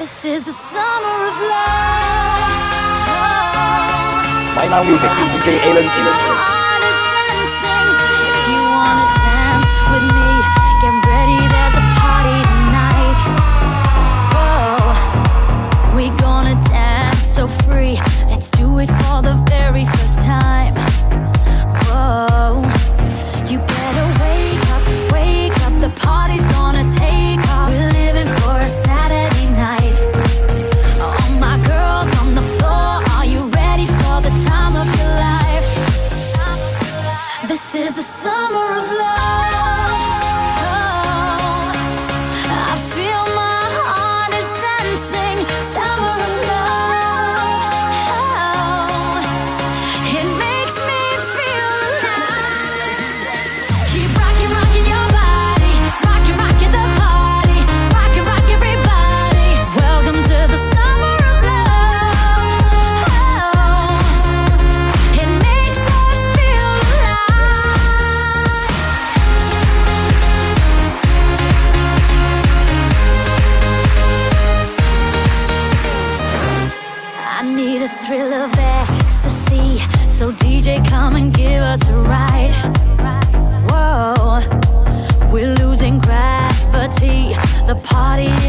This is a summer of love. DJ Alan party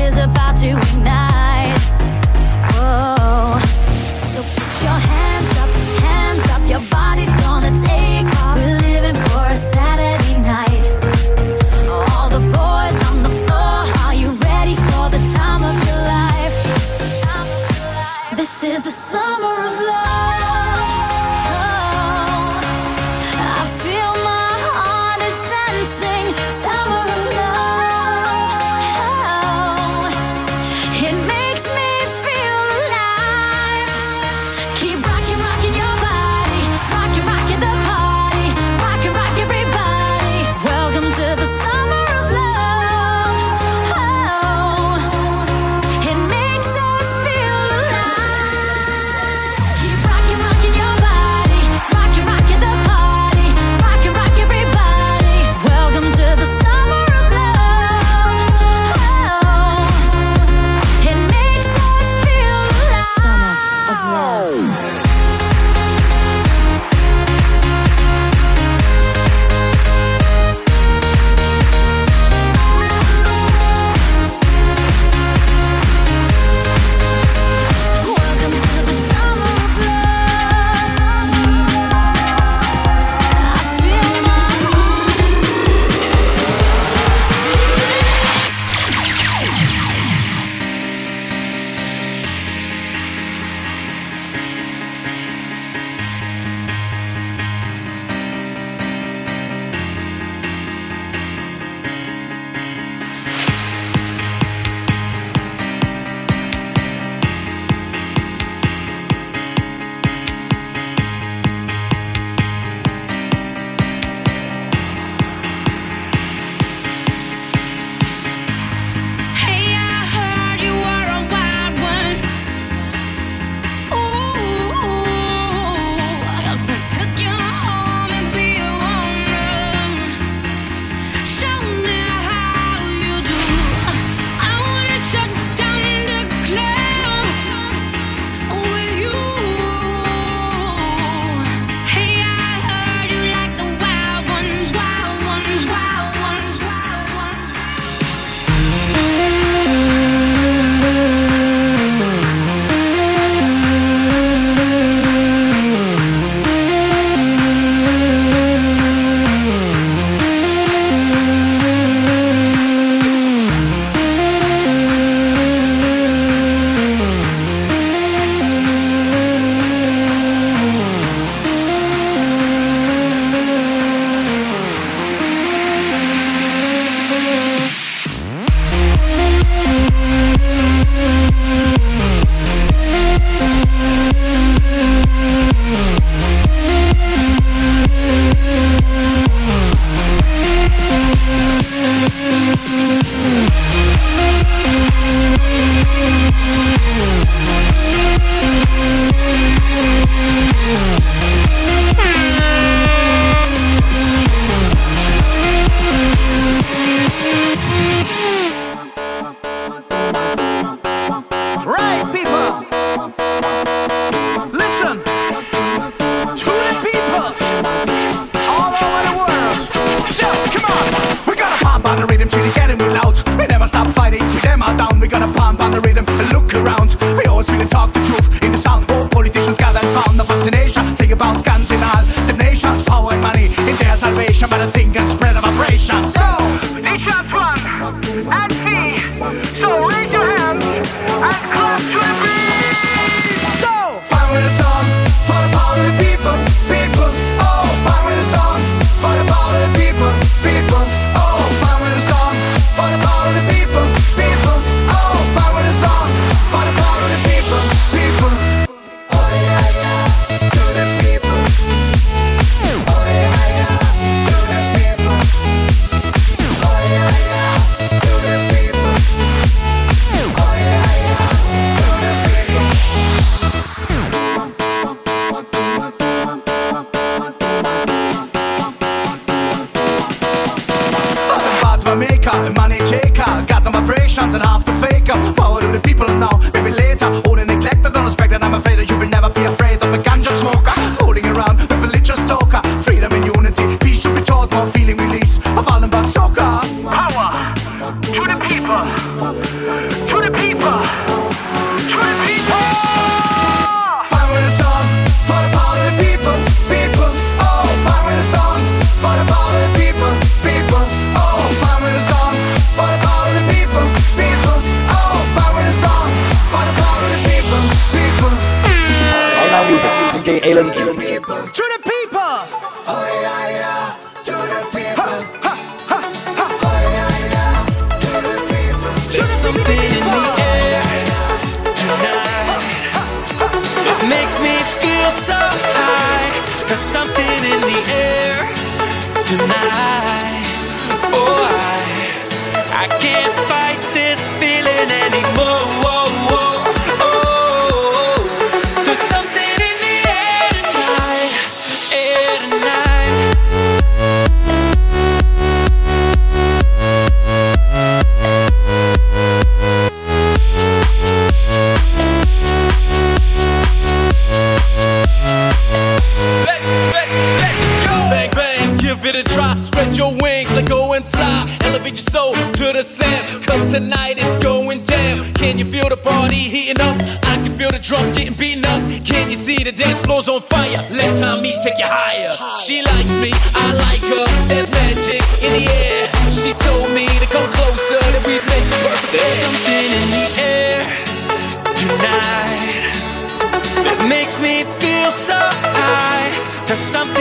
to something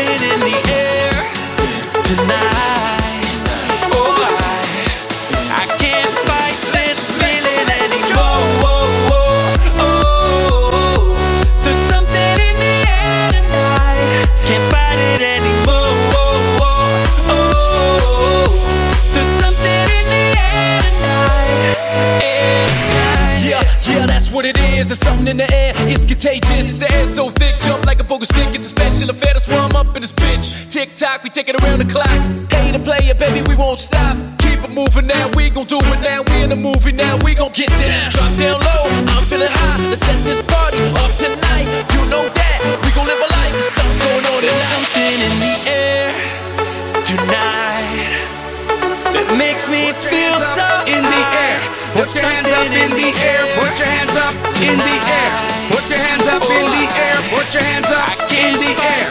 the clock. Pay to play it, baby, we won't stop. Keep it moving now, we gon' do it now. We in the movie now, we gon' get down. Drop down low, I'm feeling high. Let's set this party up tonight. You know that, we gon' live a life. There's something going on tonight. There's something in the air tonight that makes me feel so in the air. Put your hands up in the air. Put your hands up in the oh. air. Put your hands up in the air. Put your hands up in the air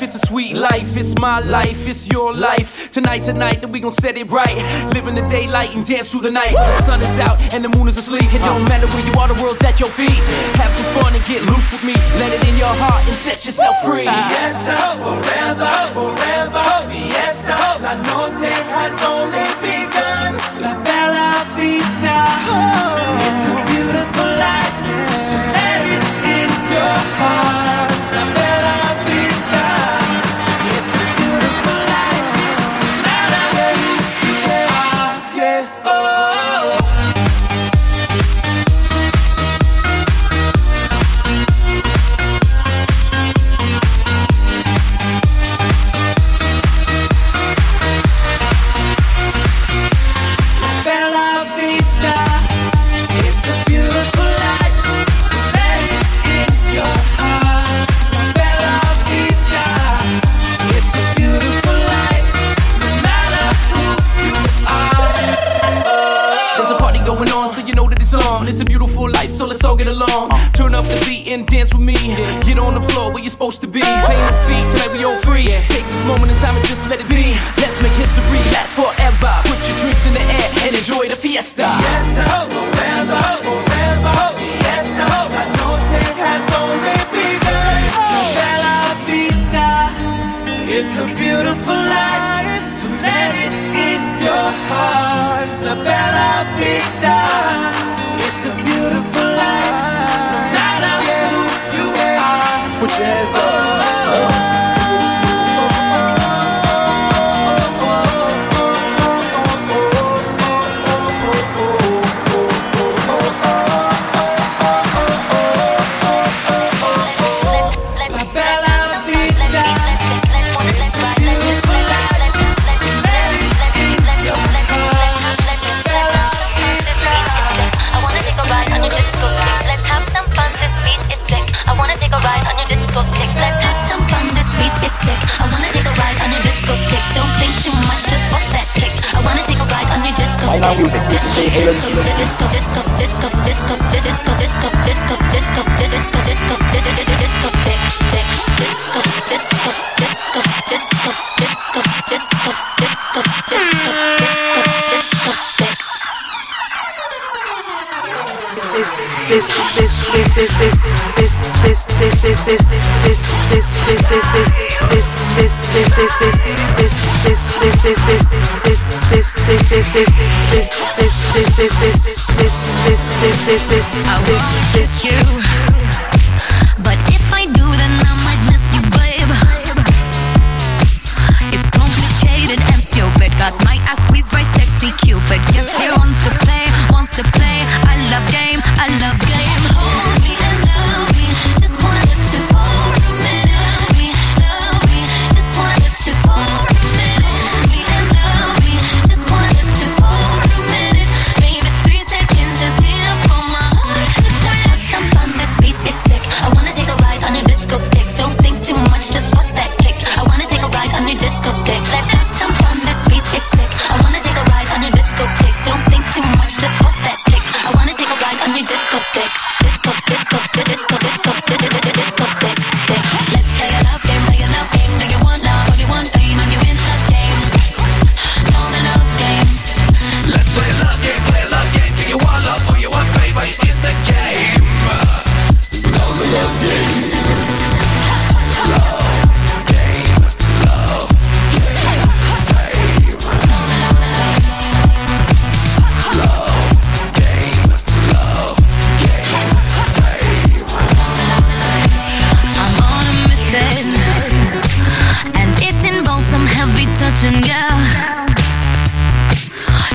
life. It's a sweet life. It's my life. It's your life. Tonight, tonight, that we gon' set it right. Live in the daylight and dance through the night. The sun is out and the moon is asleep. It don't matter where you are, the world's at your feet. Have some fun and get loose with me. Let it in your heart and set yourself free. Fiesta, forever, forever. Fiesta, la noche has only disco stick. Let's have some fun, this beat is sick. I wanna take a ride on your disco stick. Don't think too much, just bust that kick. I wanna take a ride on your disco stick. Disco, disco, disco, disco, disco, disco, disco, disco, disco, disco, disco, disco, disco, disco stick, stick, disco, disco, disco, disco, disco, disco, disco, disco, disco, disco this this this this this this I want you.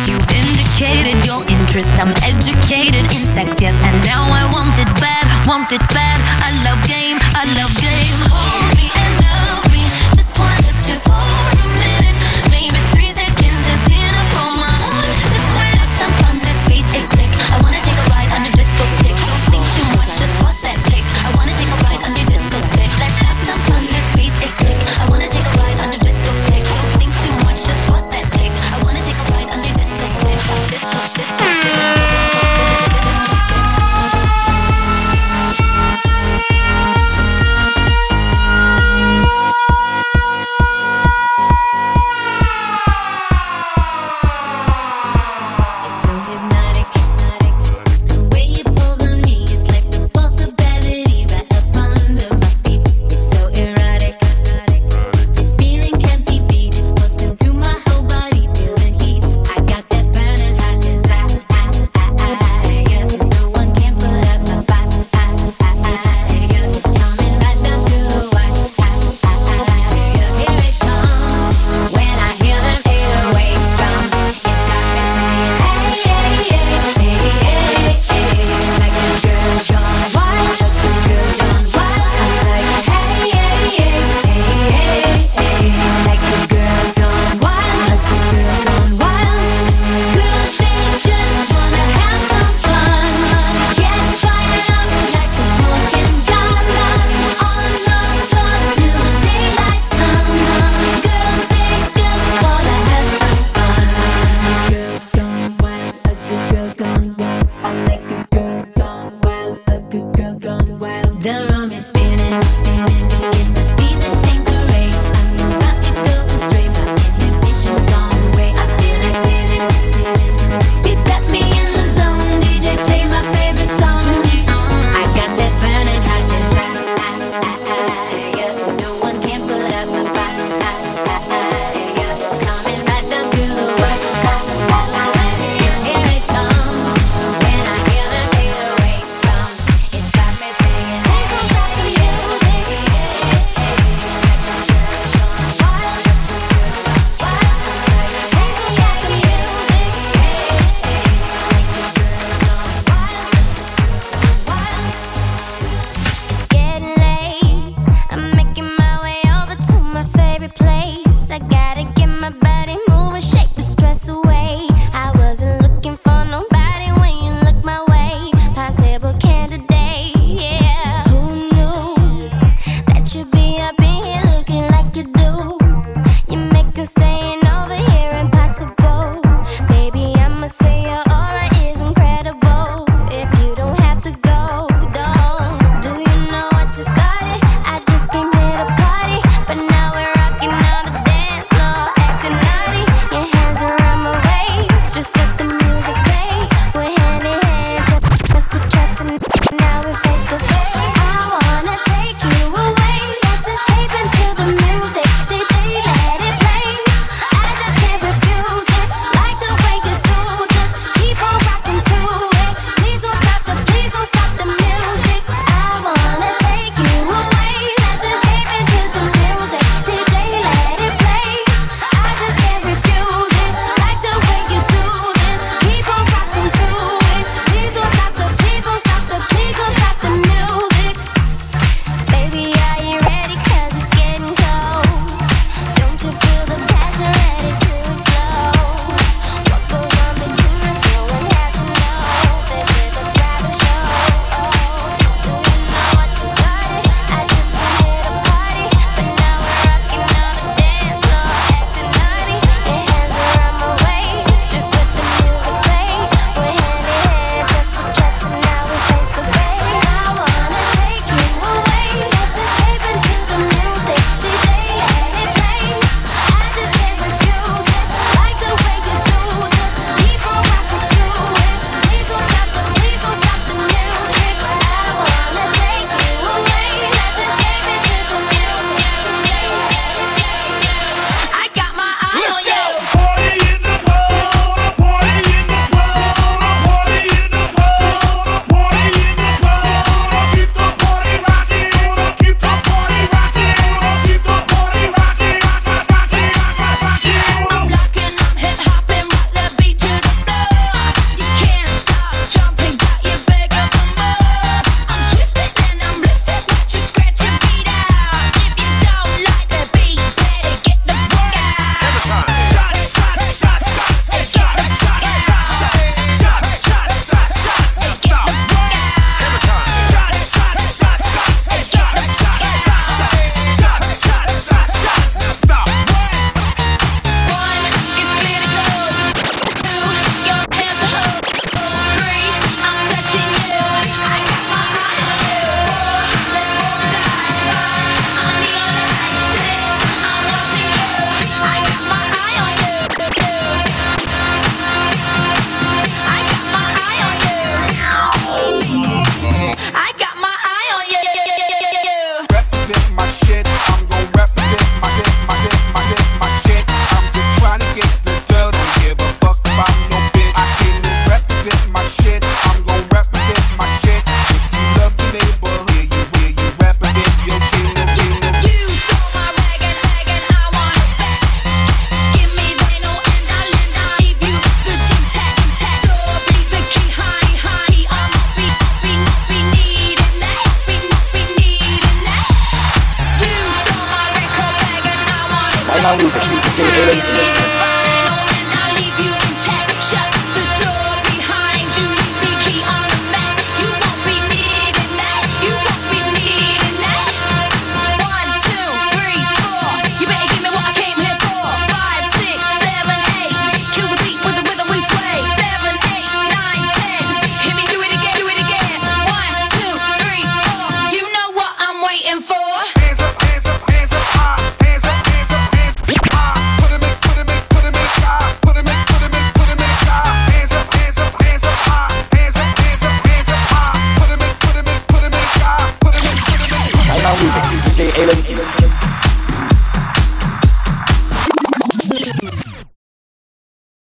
You've indicated your interest. I'm educated in sex, yes, and now I want it bad, want it bad. I love game, I love game. Hold me and love me, just wanna you.